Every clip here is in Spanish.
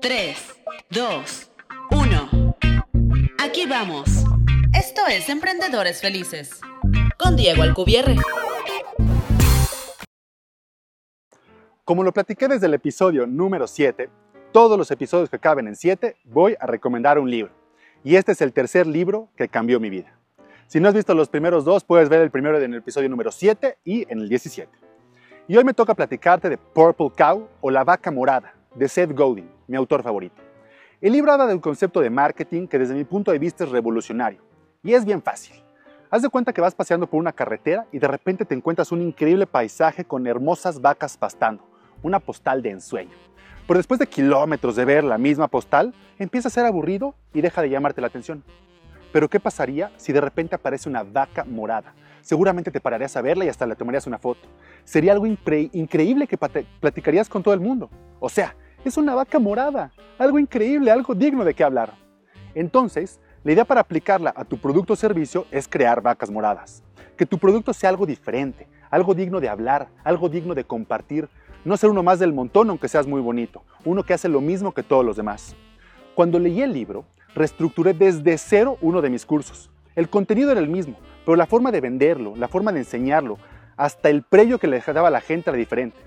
3, 2, 1. Aquí vamos. Esto es Emprendedores Felices. Con Diego Alcubierre. Como lo platiqué desde el episodio número 7, todos los episodios que caben en 7 voy a recomendar un libro. Y este es el tercer libro que cambió mi vida. Si no has visto los primeros dos, puedes ver el primero en el episodio número 7 y en el 17. Y hoy me toca platicarte de Purple Cow o La Vaca Morada, de Seth Godin, mi autor favorito. El libro habla de un concepto de marketing que desde mi punto de vista es revolucionario. Y es bien fácil. Haz de cuenta que vas paseando por una carretera y de repente te encuentras un increíble paisaje con hermosas vacas pastando, una postal de ensueño. Pero después de kilómetros de ver la misma postal, empieza a ser aburrido y deja de llamarte la atención. Pero ¿qué pasaría si de repente aparece una vaca morada? Seguramente te pararías a verla y hasta le tomarías una foto. Sería algo increíble que platicarías con todo el mundo. O sea, es una vaca morada. Algo increíble, algo digno de qué hablar. Entonces, la idea para aplicarla a tu producto o servicio es crear vacas moradas. Que tu producto sea algo diferente, algo digno de hablar, algo digno de compartir. No ser uno más del montón aunque seas muy bonito, uno que hace lo mismo que todos los demás. Cuando leí el libro, reestructuré desde cero uno de mis cursos. El contenido era el mismo, pero la forma de venderlo, la forma de enseñarlo, hasta el precio que le daba a la gente era diferente.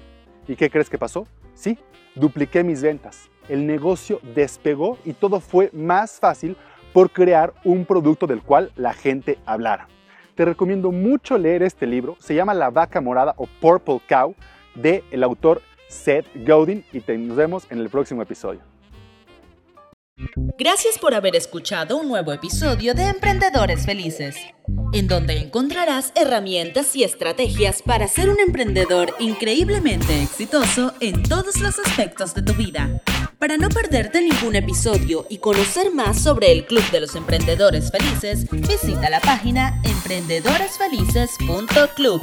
¿Y qué crees que pasó? Sí, dupliqué mis ventas. El negocio despegó y todo fue más fácil por crear un producto del cual la gente hablara. Te recomiendo mucho leer este libro, se llama La vaca morada o Purple Cow de el autor Seth Godin y nos vemos en el próximo episodio. Gracias por haber escuchado un nuevo episodio de Emprendedores Felices, en donde encontrarás herramientas y estrategias para ser un emprendedor increíblemente exitoso en todos los aspectos de tu vida. Para no perderte ningún episodio y conocer más sobre el Club de los Emprendedores Felices, visita la página emprendedoresfelices.club.